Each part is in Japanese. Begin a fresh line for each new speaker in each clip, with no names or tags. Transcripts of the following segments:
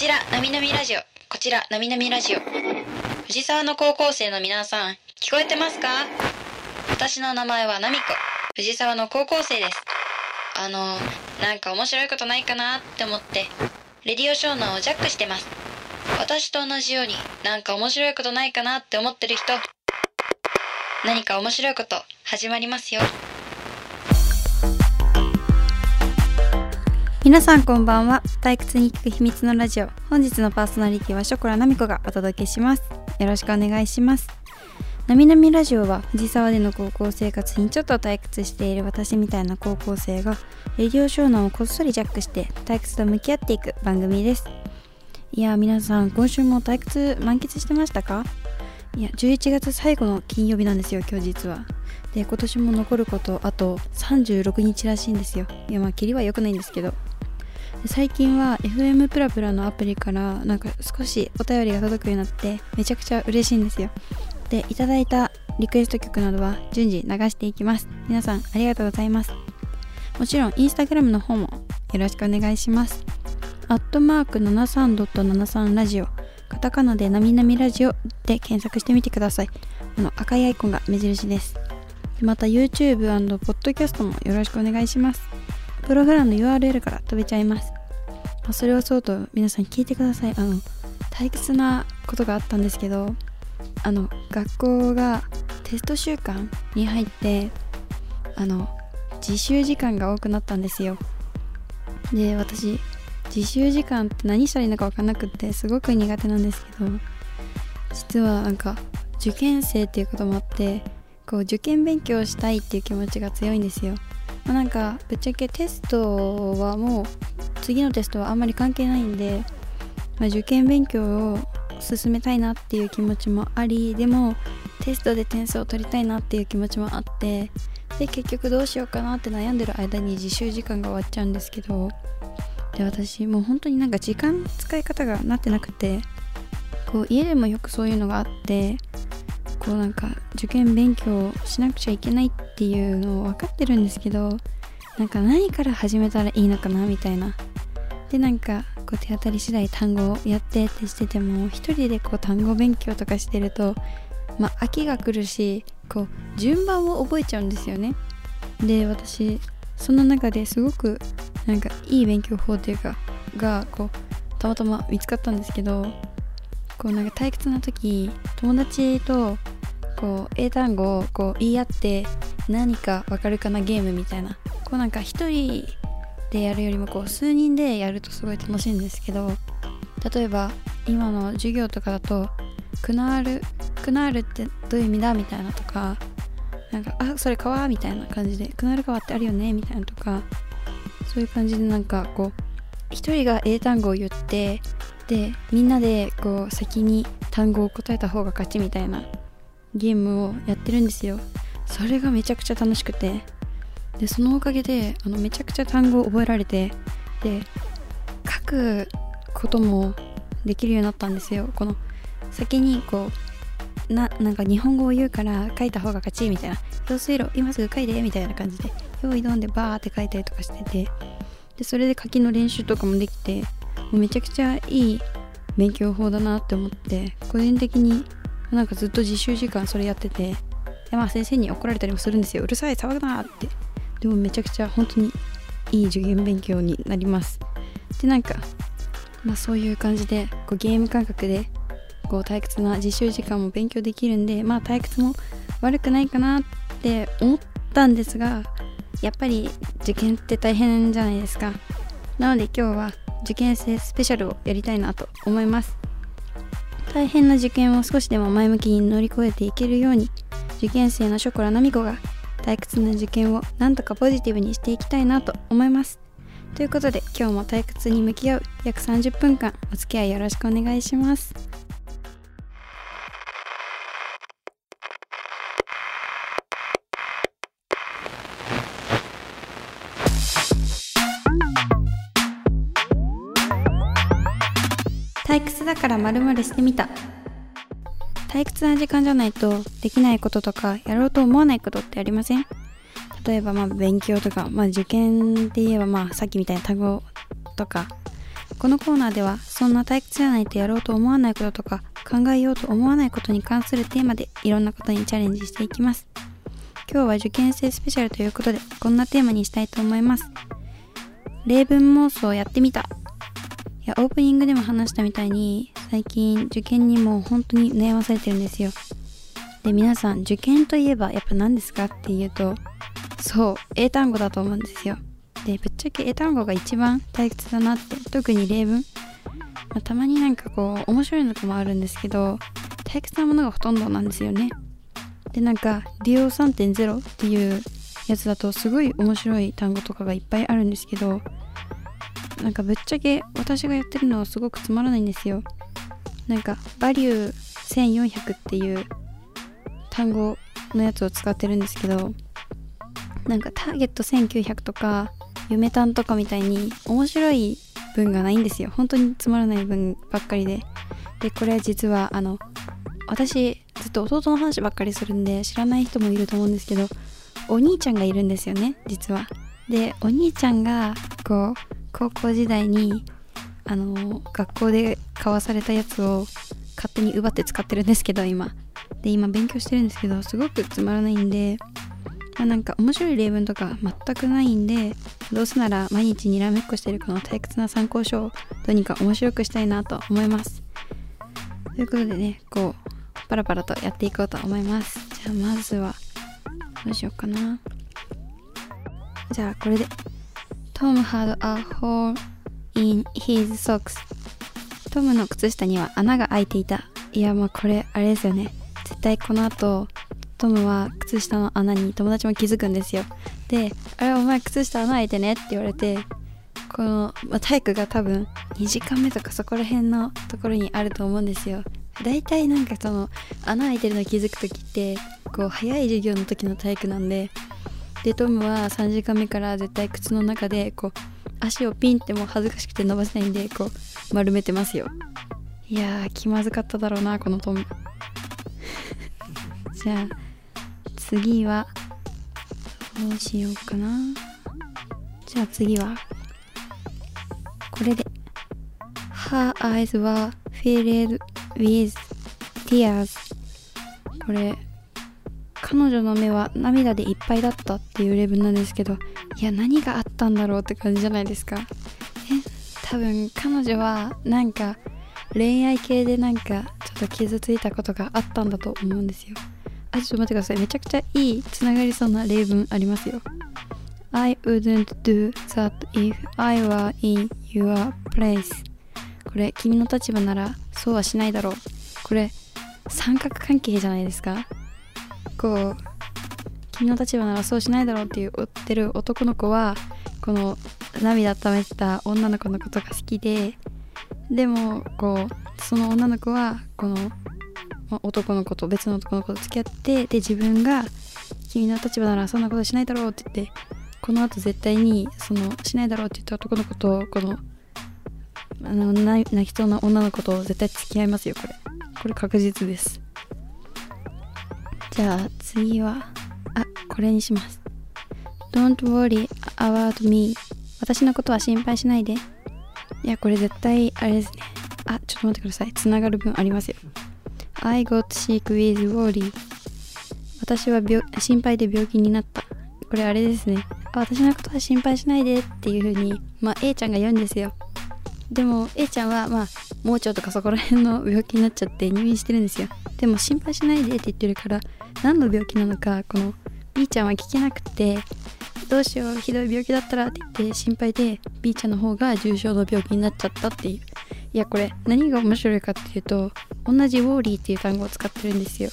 ちら、なみなみラジオ。こちら、なみなみラジオ。藤沢の高校生の皆さん、聞こえてますか？私の名前はなみこ。藤沢の高校生です。あの、なんか面白いことないかなって思って、レディオショーナをジャックしてます。私と同じように、なんか面白いことないかなって思ってる人、何か面白いこと始まりますよ。
皆さんこんばんは。退屈に聞く秘密のラジオ。本日のパーソナリティはショコラナミコがお届けします。よろしくお願いします。なみなみラジオは藤沢での高校生活にちょっと退屈している私みたいな高校生がレディオ湘南をこっそりジャックして退屈と向き合っていく番組です。いや皆さん今週も退屈満喫してましたか？いや11月最後の金曜日なんですよ今日実は。で今年も残ることあと36日らしいんですよ。いやまあキリは良くないんですけど。最近は FM プラプラのアプリからなんか少しお便りが届くようになってめちゃくちゃ嬉しいんですよ。でいただいたリクエスト曲などは順次流していきます。皆さんありがとうございます。もちろんインスタグラムの方もよろしくお願いします。アットマーク73.73ラジオ。カタカナでなみなみラジオで検索してみてください。この赤いアイコンが目印です。また YouTube& ポッドキャストもよろしくお願いします。プログラムの URL から飛べちゃいます。まそれはそうと皆さん聞いてください。あの退屈なことがあったんですけどあの学校がテスト週間に入ってあの自習時間が多くなったんですよ。で私自習時間って何したらいいのか分かんなくってすごく苦手なんですけど実はなんか受験生っていうこともあってこう受験勉強したいっていう気持ちが強いんですよ。まあ、なんかぶっちゃけテストはもう次のテストはあんまり関係ないんで、まあ、受験勉強を進めたいなっていう気持ちもありでもテストで点数を取りたいなっていう気持ちもあってで結局どうしようかなって悩んでる間に自習時間が終わっちゃうんですけどで私もう本当になんか時間使い方がなってなくてこう家でもよくそういうのがあってこうなんか受験勉強しなくちゃいけないっていうのを分かってるんですけどなんか何から始めたらいいのかなみたいなでなんかこう手当たり次第単語をやってってしてても一人でこう単語勉強とかしてるとまあ飽きが来るしこう順番を覚えちゃうんですよね。で私その中ですごくなんかいい勉強法というかがこうたまたま見つかったんですけどこうなんか退屈な時友達とこう英単語をこう言い合って何かわかるかなゲームみたいな。こうなんか一人でやるよりもこう数人でやるとすごい楽しいんですけど例えば今の授業とかだとクナールクナールってどういう意味だみたいなとかなんかあそれ川みたいな感じでクナール川ってあるよねみたいなとかそういう感じでなんかこう一人が英単語を言ってでみんなでこう先に単語を答えた方が勝ちみたいなゲームをやってるんですよ。それがめちゃくちゃ楽しくて。でそのおかげであのめちゃくちゃ単語を覚えられてで書くこともできるようになったんですよ。この先にこうななんか日本語を言うから書いた方が勝ちみたいな。用水路今すぐ書いてみたいな感じで用意どんでバーって書いたりとかしててでそれで書きの練習とかもできてもうめちゃくちゃいい勉強法だなって思って個人的になんかずっと実習時間それやっててでまあ先生に怒られたりもするんですよ。うるさい騒ぐなって。でもめちゃくちゃ本当にいい受験勉強になります。でなんかまあそういう感じでこうゲーム感覚でこう退屈な実習時間も勉強できるんでまあ退屈も悪くないかなって思ったんですがやっぱり受験って大変じゃないですか。なので今日は受験生スペシャルをやりたいなと思います。大変な受験を少しでも前向きに乗り越えていけるように受験生のショコラナミコが退屈な受験をなんとかポジティブにしていきたいなと思います。ということで今日も退屈に向き合う約30分間お付き合いよろしくお願いします。退屈だからまるまるしてみた。退屈な時間じゃないとできないこととかやろうと思わないことってありません？例えばまあ勉強とか、まあ、受験って言えばまあさっきみたいな単語とか。このコーナーではそんな退屈じゃないとやろうと思わないこととか考えようと思わないことに関するテーマでいろんなことにチャレンジしていきます。今日は受験生スペシャルということでこんなテーマにしたいと思います。例文妄想やってみた。いやオープニングでも話したみたいに最近受験にも本当に悩まされてるんですよ。で皆さん受験といえばやっぱ何ですかっていうとそう英単語だと思うんですよ。でぶっちゃけ英単語が一番退屈だなって特に例文、まあ、たまになんかこう面白いのともあるんですけど退屈なものがほとんどなんですよね。でなんかデュオ3.0っていうやつだとすごい面白い単語とかがいっぱいあるんですけどなんかぶっちゃけ私がやってるのはすごくつまらないんですよ。なんかバリュー1400っていう単語のやつを使ってるんですけどなんかターゲット1900とか夢単とかみたいに面白い文がないんですよ。本当につまらない文ばっかりで。でこれ実はあの私ずっと弟の話ばっかりするんで知らない人もいると思うんですけどお兄ちゃんがいるんですよね実は。でお兄ちゃんがこう高校時代にあの学校で交わされたやつを勝手に奪って使ってるんですけど今。で今勉強してるんですけどすごくつまらないんでまあ、なんか面白い例文とか全くないんでどうせなら毎日にらめっこしてるこの退屈な参考書をどうにか面白くしたいなと思います。ということでねこうパラパラとやっていこうと思います。じゃあまずはどうしようかな。じゃあこれで。Tom had a hole in his socks. トムの靴下には穴が開いていた。いやまあこれあれですよね。絶対この後トムは靴下の穴に友達も気づくんですよ。で「あれお前靴下穴開いてね」って言われてこの、まあ、体育が多分2時間目とかそこら辺のところにあると思うんですよ。大体なんかその穴開いてるの気づく時ってこう早い授業の時の体育なんで。でトムは3時間目から絶対靴の中でこう足をピンってもう恥ずかしくて伸ばせないんでこう丸めてますよ。いやー気まずかっただろうなこのトム じゃあ次はどうしようかな。じゃあ次はこれで。Her eyes were filled with tears これ彼女の目は涙でいっぱいだったっていう例文なんですけどいや何があったんだろうって感じじゃないですかえ多分彼女はなんか恋愛系でなんかちょっと傷ついたことがあったんだと思うんですよあ、ちょっと待ってください。めちゃくちゃいいつながりそうな例文ありますよ。I wouldn't do that if I were in your place. これ、君の立場ならそうはしないだろう。これ、三角関係じゃないですかこう、君の立場ならそうしないだろうっていう追ってる男の子は、この涙溜めてた女の子のことが好きで、でも、こう、その女の子は、この男の子と別の男の子と付き合ってで自分が君の立場ならそんなことしないだろうって言ってこの後絶対にそのしないだろうって言った男の子とこのあの泣きそうな女の子と絶対付き合いますよこれ。これ確実です。じゃあ次は。これにします。Don't worry about me. 私のことは心配しないで。いやこれ絶対あれですね。あちょっと待ってください。つながる分ありますよ。I got sick with worry. 私は病心配で病気になった。これあれですね。私のことは心配しないでっていう風にまあ A ちゃんが言うんですよ。でも A ちゃんはまあ盲腸とかそこら辺の病気になっちゃって入院してるんですよ。でも心配しないでって言ってるから何の病気なのかこの B ちゃんは聞けなくてどうしようひどい病気だったらって言って心配で B ちゃんの方が重症の病気になっちゃったっていう。いやこれ何が面白いかっていうと同じウォーリーっていう単語を使ってるんですよ。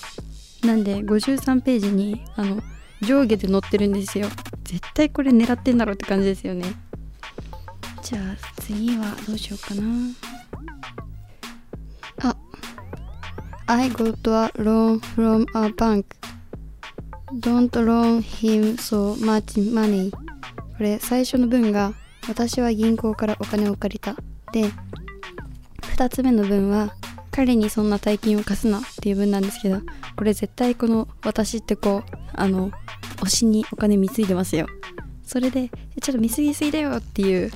なんで53ページにあの上下で載ってるんですよ。絶対これ狙ってんだろうって感じですよね。じゃあ次はどうしようかな。あ I got a loan from a bank Don't loan him so much money. これ最初の文が私は銀行からお金を借りた。で2つ目の文は彼にそんな大金を貸すなっていう文なんですけどこれ絶対この私ってこうあの推しにお金貢いでますよ。それでちょっと見過ぎすぎだよっていう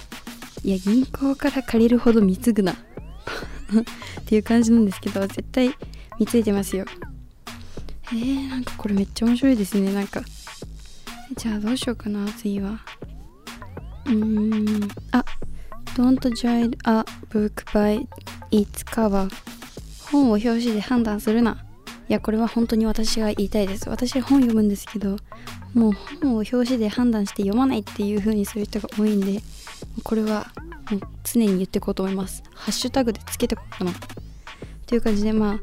いや銀行から借りるほど貢ぐな。っていう感じなんですけど絶対貢いでますよ。えー、なんかこれめっちゃ面白いですね。なんかじゃあどうしようかな次は。うーん。あ Don't judge a book by its cover 本を表紙で判断するな。いやこれは本当に私が言いたいです。私本読むんですけどもう本を表紙で判断して読まないっていう風にする人が多いんでこれはもう常に言ってこうと思います。ハッシュタグでつけてこうかな。という感じでまあ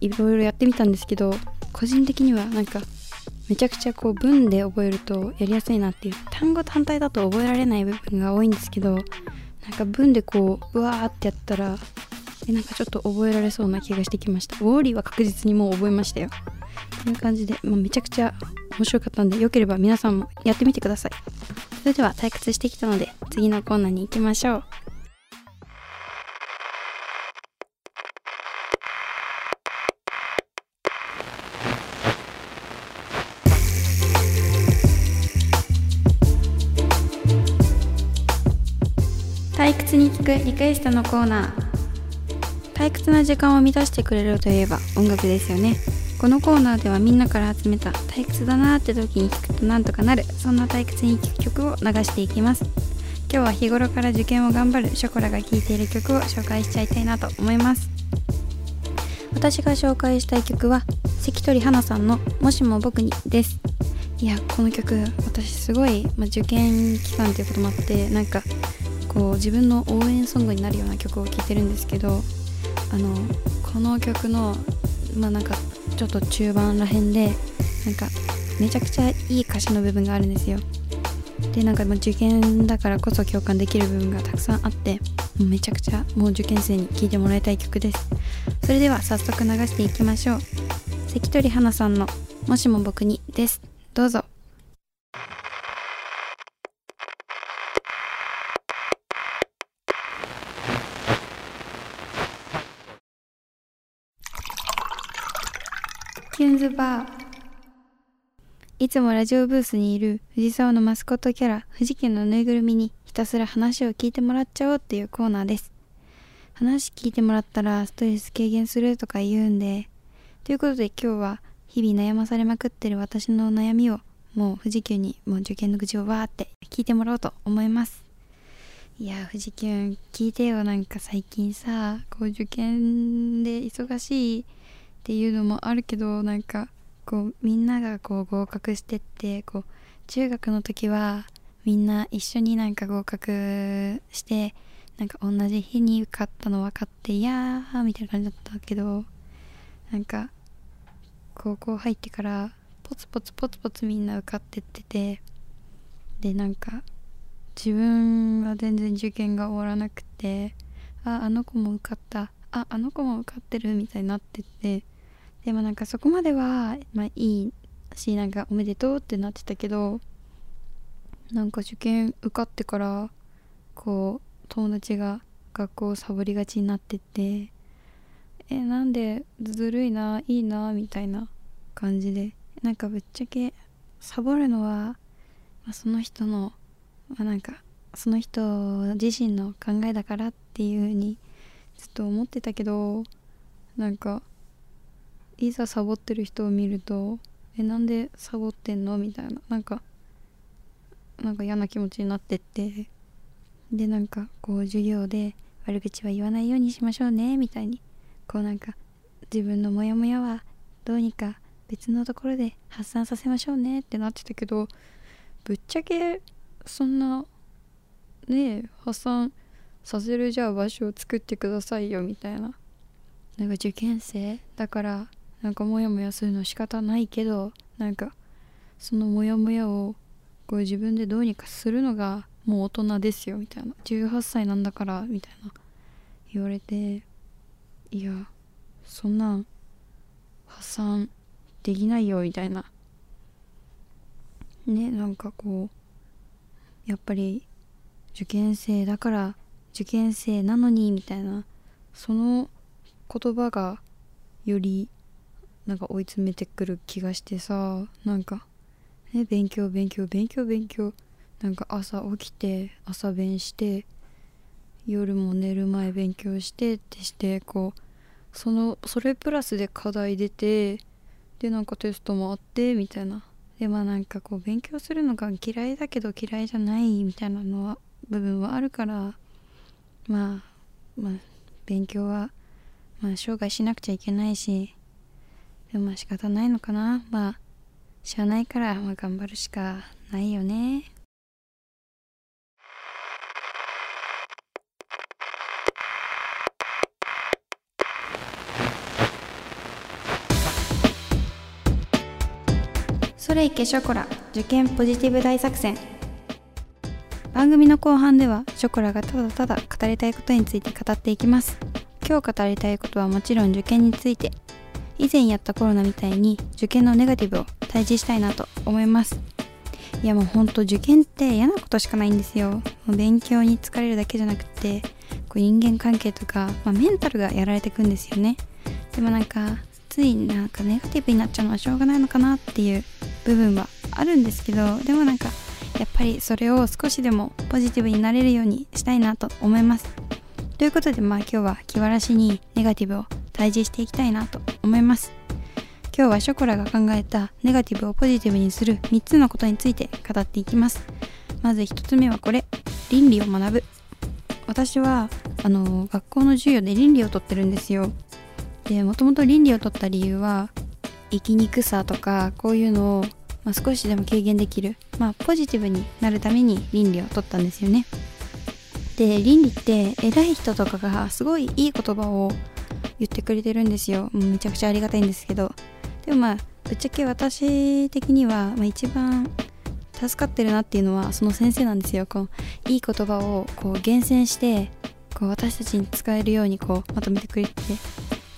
いろいろやってみたんですけど個人的にはなんかめちゃくちゃこう文で覚えるとやりやすいなっていう単語単体だと覚えられない部分が多いんですけどなんか文でこううわーってやったらえなんかちょっと覚えられそうな気がしてきました。ウォーリーは確実にもう覚えましたよ。という感じで、まあ、めちゃくちゃ面白かったんでよければ皆さんもやってみてください。それでは退屈してきたので次のコーナーに行きましょう。に聞くリクエストのコーナー。退屈な時間を満たしてくれるといえば音楽ですよね。このコーナーではみんなから集めた退屈だなーって時に聞くとなんとかなるそんな退屈に聴く曲を流していきます。今日は日頃から受験を頑張るショコラが聴いている曲を紹介しちゃいたいなと思います。私が紹介したい曲は関取花さんの「もしも僕に」です。いやこの曲私すごい、ま、受験期間ということもあってなんかこう自分の応援ソングになるような曲を聴いてるんですけどあのこの曲のまあなんかちょっと中盤らへんでなんかめちゃくちゃいい歌詞の部分があるんですよ。でなんかもう受験だからこそ共感できる部分がたくさんあってめちゃくちゃもう受験生に聴いてもらいたい曲です。それでは早速流していきましょう。関取花さんの「もしも僕に」です。どうぞ。キュンズバーいつもラジオブースにいる藤沢のマスコットキャラ藤家のぬいぐるみにひたすら話を聞いてもらっちゃおうっていうコーナーです。話聞いてもらったらストレス軽減するとか言うんで。ということで今日は日々悩まされまくってる私の悩みをもう富士急にもう受験の愚痴をわーって聞いてもらおうと思います。いや富士急聞いてよ。なんか最近さこう受験で忙しいっていうのもあるけどなんかこうみんながこう合格してってこう中学の時はみんな一緒になんか合格してなんか同じ日に受かったの分かっていやーみたいな感じだったけどなんか高校入ってからポツポツポツポツみんな受かってっててでなんか自分は全然受験が終わらなくてああの子も受かったああの子も受かってるみたいになってってでもなんかそこまではまあいいしなんかおめでとうってなってたけどなんか受験受かってからこう友達が学校をサボりがちになってってえなんでずるいないいなみたいな感じでなんかぶっちゃけサボるのは、まあ、その人の、まあ、なんかその人自身の考えだからっていう風にずっと思ってたけどなんかいざサボってる人を見るとえなんでサボってんの？みたいな。なんかなんか嫌な気持ちになってって。でなんかこう授業で悪口は言わないようにしましょうね。みたいに。こうなんか自分のモヤモヤはどうにか別のところで発散させましょうね。ってなってたけどぶっちゃけそんなねえ発散させるじゃあ場所を作ってくださいよ。みたいな。なんか受験生だからなんかモヤモヤするの仕方ないけどなんかそのモヤモヤをこう自分でどうにかするのがもう大人ですよみたいな。18歳なんだからみたいな。言われていやそんなん発散できないよみたいな。ねなんかこうやっぱり受験生だから受験生なのにみたいな。その言葉がよりなんか追い詰めてくる気がしてさなんかね勉強勉強勉強勉強。なんか朝起きて朝勉して夜も寝る前勉強してってしてこうそのそれプラスで課題出てでなんかテストもあってみたいな。でまあなんかこう勉強するのが嫌いだけど嫌いじゃないみたいなのは部分はあるからまあまあ勉強はまあ生涯しなくちゃいけないしでもまあ仕方ないのかな？まあしゃあないからまあ頑張るしかないよね。それいけショコラ受験ポジティブ大作戦。番組の後半ではショコラがただただ語りたいことについて語っていきます。今日語りたいことはもちろん受験について。以前やったコロナみたいに受験のネガティブを退治したいなと思います。いやもうほんと受験って嫌なことしかないんですよ。もう勉強に疲れるだけじゃなくてこう人間関係とか、まあ、メンタルがやられてくんですよね。でもなんかついなんかネガティブになっちゃうのはしょうがないのかなっていう部分はあるんですけどでもなんかやっぱりそれを少しでもポジティブになれるようにしたいなと思います。ということでまあ今日は気晴らしにネガティブを退治していきたいなと思います。今日はショコラが考えたネガティブをポジティブにする3つのことについて語っていきます。まず1つ目はこれ。倫理を学ぶ。私はあの学校の授業で倫理をとってるんですよ。でもともと倫理を取った理由は生きにくさとかこういうのを、まあ、少しでも軽減できる、まあ、ポジティブになるために倫理を取ったんですよね。で倫理って偉い人とかがすごいいい言葉を言ってくれてるんですよ。めちゃくちゃありがたいんですけど。でもまあぶっちゃけ私的には、まあ、一番助かってるなっていうのはその先生なんですよ。こういい言葉をこう厳選してこう私たちに使えるようにこうまとめてくれて。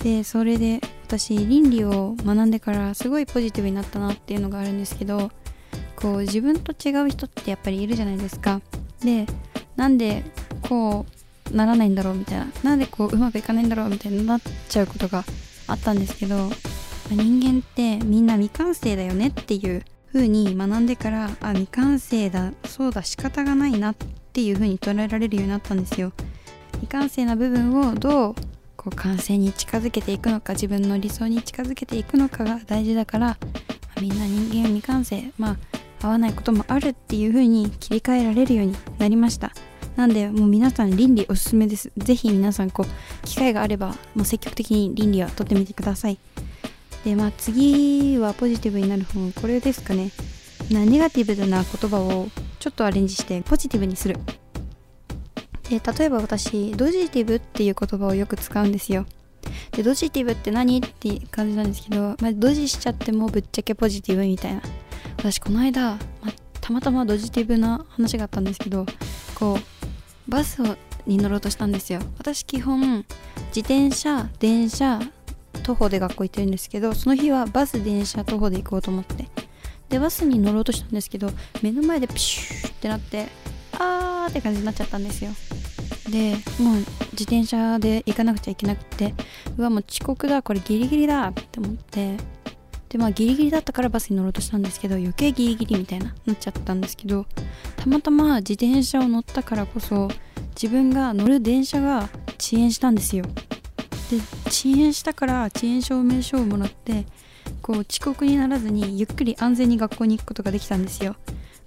でそれで私倫理を学んでからすごいポジティブになったなっていうのがあるんですけどこう自分と違う人ってやっぱりいるじゃないですか。でなんでこうならないんだろうみたいな。なんでこううまくいかないんだろうみたいになっちゃうことがあったんですけど人間ってみんな未完成だよねっていう風に学んでからあ未完成だそうだ仕方がないなっていう風に捉えられるようになったんですよ。未完成な部分をどうこう完成に近づけていくのか自分の理想に近づけていくのかが大事だから、ま、みんな人間未完成まあ合わないこともあるっていう風に切り替えられるようになりました。なんでもう皆さん倫理おすすめです。ぜひ皆さんこう機会があればもう積極的に倫理は取ってみてください。でまあ次はポジティブになる本これですかね。なネガティブな言葉をちょっとアレンジしてポジティブにする。で例えば私ドジティブっていう言葉をよく使うんですよ。でドジティブって何って感じなんですけど、まあ、ドジしちゃってもぶっちゃけポジティブみたいな。私この間、まあ、たまたまドジティブな話があったんですけどこうバスに乗ろうとしたんですよ。私基本自転車電車徒歩で学校行ってるんですけどその日はバス電車徒歩で行こうと思って。でバスに乗ろうとしたんですけど目の前でプシューってなってあーって感じになっちゃったんですよ。でもう自転車で行かなくちゃいけなくてうわもう遅刻だこれギリギリだって思って。でまあギリギリだったからバスに乗ろうとしたんですけど余計ギリギリみたいななっちゃったんですけど。たまたま自転車を乗ったからこそ自分が乗る電車が遅延したんですよ。で遅延したから遅延証明書をもらってこう遅刻にならずにゆっくり安全に学校に行くことができたんですよ。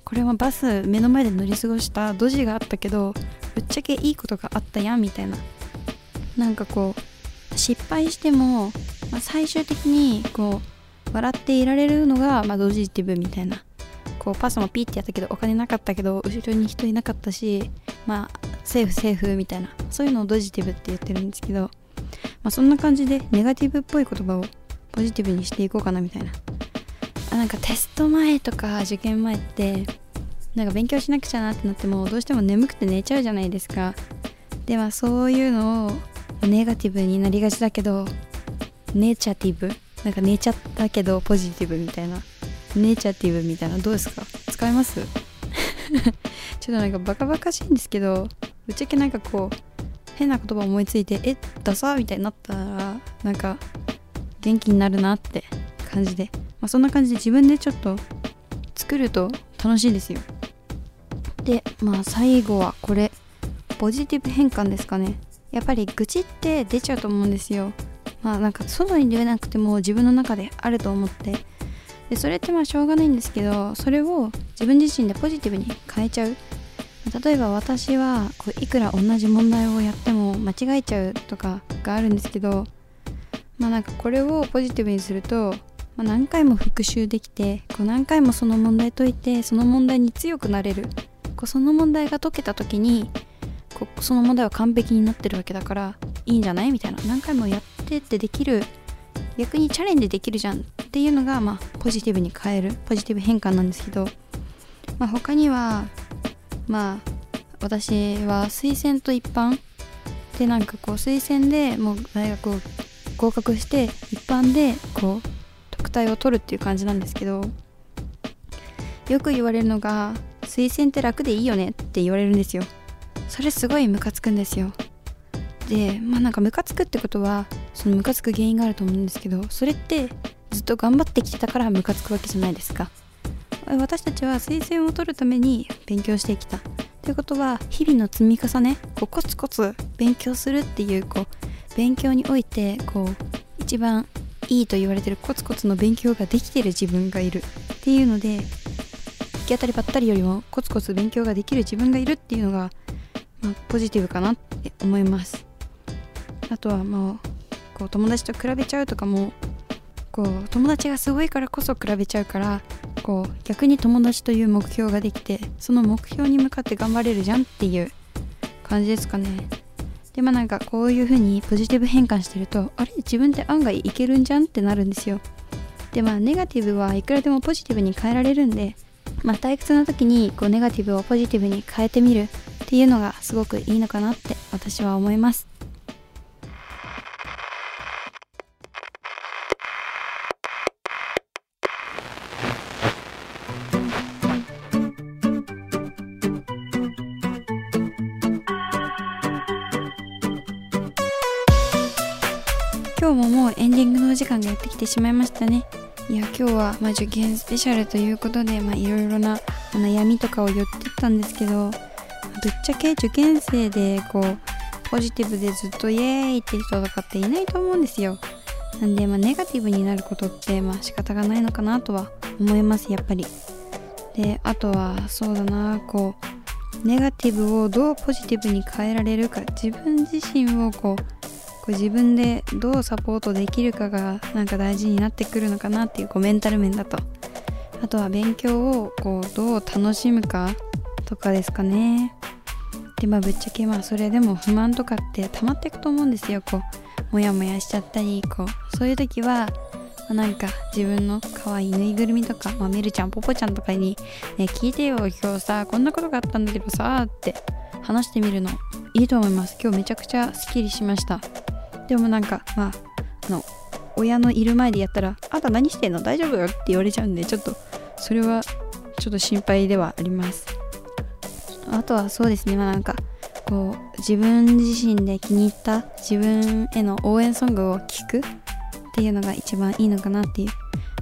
これはバス目の前で乗り過ごしたドジがあったけどぶっちゃけいいことがあったやんみたいな。なんかこう失敗しても、まあ、最終的にこう笑っていられるのが、まあ、ドジティブみたいな。こうパスもピーってやったけどお金なかったけど後ろに人いなかったしまあセーフセーフみたいなそういうのをドジティブって言ってるんですけど、まあ、そんな感じでネガティブっぽい言葉をポジティブにしていこうかなみたいな。あなんかテスト前とか受験前ってなんか勉強しなくちゃなってなってもどうしても眠くて寝ちゃうじゃないですか。ではそういうのをネガティブになりがちだけどネチャティブ？なんか寝ちゃったけどポジティブみたいな。ネイチャティブみたいなどうですか？使えます？ちょっとなんかバカバカしいんですけどぶっちゃけなんかこう変な言葉思いついてえダサみたいになったらなんか元気になるなって感じで、まあ、そんな感じで自分でちょっと作ると楽しいですよ。でまあ最後はこれ。ポジティブ変換ですかね。やっぱり愚痴って出ちゃうと思うんですよ。まあなんか外に出なくても自分の中であると思ってでそれってまあしょうがないんですけどそれを自分自身でポジティブに変えちゃう。例えば私はこういくら同じ問題をやっても間違えちゃうとかがあるんですけどまあなんかこれをポジティブにすると、まあ、何回も復習できてこう何回もその問題解いてその問題に強くなれる。こうその問題が解けた時にこうその問題は完璧になってるわけだからいいんじゃないみたいな。何回もやってってできる。逆にチャレンジできるじゃん。っっていうのが、まあ、ポジティブに変えるポジティブ変換なんですけど、まあ、他にはまあ私は推薦と一般でなんかこう推薦でもう大学を合格して一般でこう特待を取るっていう感じなんですけどよく言われるのが推薦って楽でいいよねって言われるんですよ。それすごいムカつくんですよ。でまあなんかムカつくってことはそのムカつく原因があると思うんですけどそれってずっと頑張ってきてたからムカつくわけじゃないですか。私たちは推薦を取るために勉強してきた。ということは日々の積み重ねこうコツコツ勉強するっていうこう勉強においてこう一番いいと言われてるコツコツの勉強ができてる自分がいる。っていうので行き当たりばったりよりもコツコツ勉強ができる自分がいるっていうのが、まあ、ポジティブかなって思います。あとはもうこう友達と比べちゃうとかもこう友達がすごいからこそ比べちゃうからこう逆に友達という目標ができてその目標に向かって頑張れるじゃんっていう感じですかね。でまあなんかこういう風にポジティブ変換してるとあれ？自分って案外いけるんじゃんってなるんですよ。でまあネガティブはいくらでもポジティブに変えられるんでまあ退屈な時にこうネガティブをポジティブに変えてみるっていうのがすごくいいのかなって私は思います。ってきてしまいましたね。いや今日はま受験スペシャルということでまあいろいろな悩みとかを言ってったんですけどぶっちゃけ受験生でこうポジティブでずっとイエーイって人とかっていないと思うんですよ。なんでまあネガティブになることってまあ仕方がないのかなとは思いますやっぱり。であとはそうだなこうネガティブをどうポジティブに変えられるか自分自身をこうこう自分でどうサポートできるかがなんか大事になってくるのかなっていうこうメンタル面だと。あとは勉強をこうどう楽しむかとかですかね。でまあぶっちゃけまあそれでも不満とかって溜まっていくと思うんですよ。こうモヤモヤしちゃったりこうそういう時は、ま、なんか自分の可愛いぬいぐるみとか、まあ、メルちゃんポポちゃんとかに、ね、聞いてよ今日さこんなことがあったんだけどさって話してみるのいいと思います。今日めちゃくちゃスッキリしました。でもなんかまああの親のいる前でやったら「あんた何してんの？大丈夫？よ」って言われちゃうんでちょっとそれはちょっと心配ではあります。あとはそうですねまあなんかこう自分自身で気に入った自分への応援ソングを聴くっていうのが一番いいのかなっていう。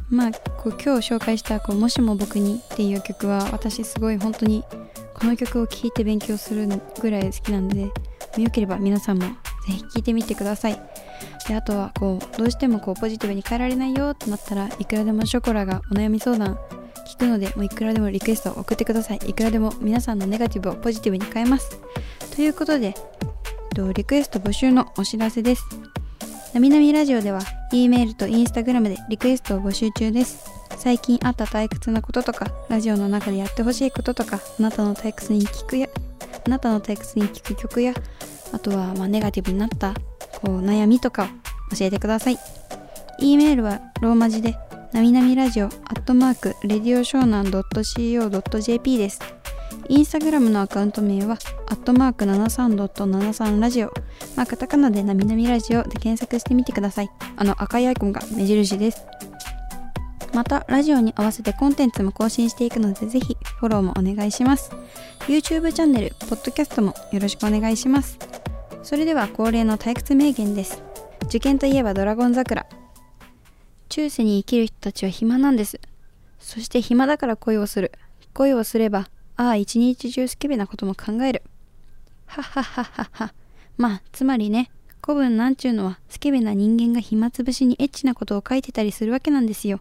まあこう今日紹介したこう「もしも僕に」っていう曲は私すごい本当にこの曲を聴いて勉強するぐらい好きなんでよければ皆さんもぜひ聴いてみてください。であとはこうどうしてもこうポジティブに変えられないよってなったらいくらでもショコラがお悩み相談聞くのでもういくらでもリクエストを送ってください。いくらでも皆さんのネガティブをポジティブに変えます。ということでリクエスト募集のお知らせです。なみなみラジオでは E メールと Instagram でリクエストを募集中です。最近あった退屈なこととかラジオの中でやってほしいこととかあなたの退屈に聞くやあなたの退屈に聞く曲やあとはまネガティブになったこう悩みとかを教えてください。E メールはローマ字でなみなみラジオアットマークレディオショーナン .co.jp です。インスタグラムのアカウント名はアットマーク73.73ラジオ。まあカタカナでなみなみラジオで検索してみてください。あの赤いアイコンが目印です。またラジオに合わせてコンテンツも更新していくのでぜひフォローもお願いします。YouTube チャンネル、ポッドキャストもよろしくお願いします。それでは恒例の退屈名言です受験といえばドラゴン桜中世に生きる人たちは暇なんですそして暇だから恋をする恋をすればああ一日中スケベなことも考えるははははは。まあ、つまりね、古文なんちゅうのはスケベな人間が暇つぶしにエッチなことを書いてたりするわけなんですよ。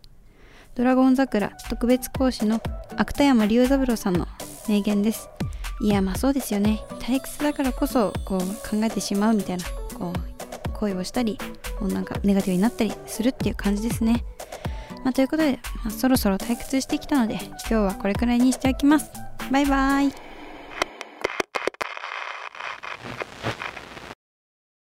ドラゴン桜特別講師の芥山龍三郎さんの名言です。いや、まあそうですよね。退屈だからこそ、こう考えてしまうみたいな、こう、恋をしたり、こうなんかネガティブになったりするっていう感じですね。まあ、ということで、まあ、そろそろ退屈してきたので、今日はこれくらいにしておきます。バイバーイ。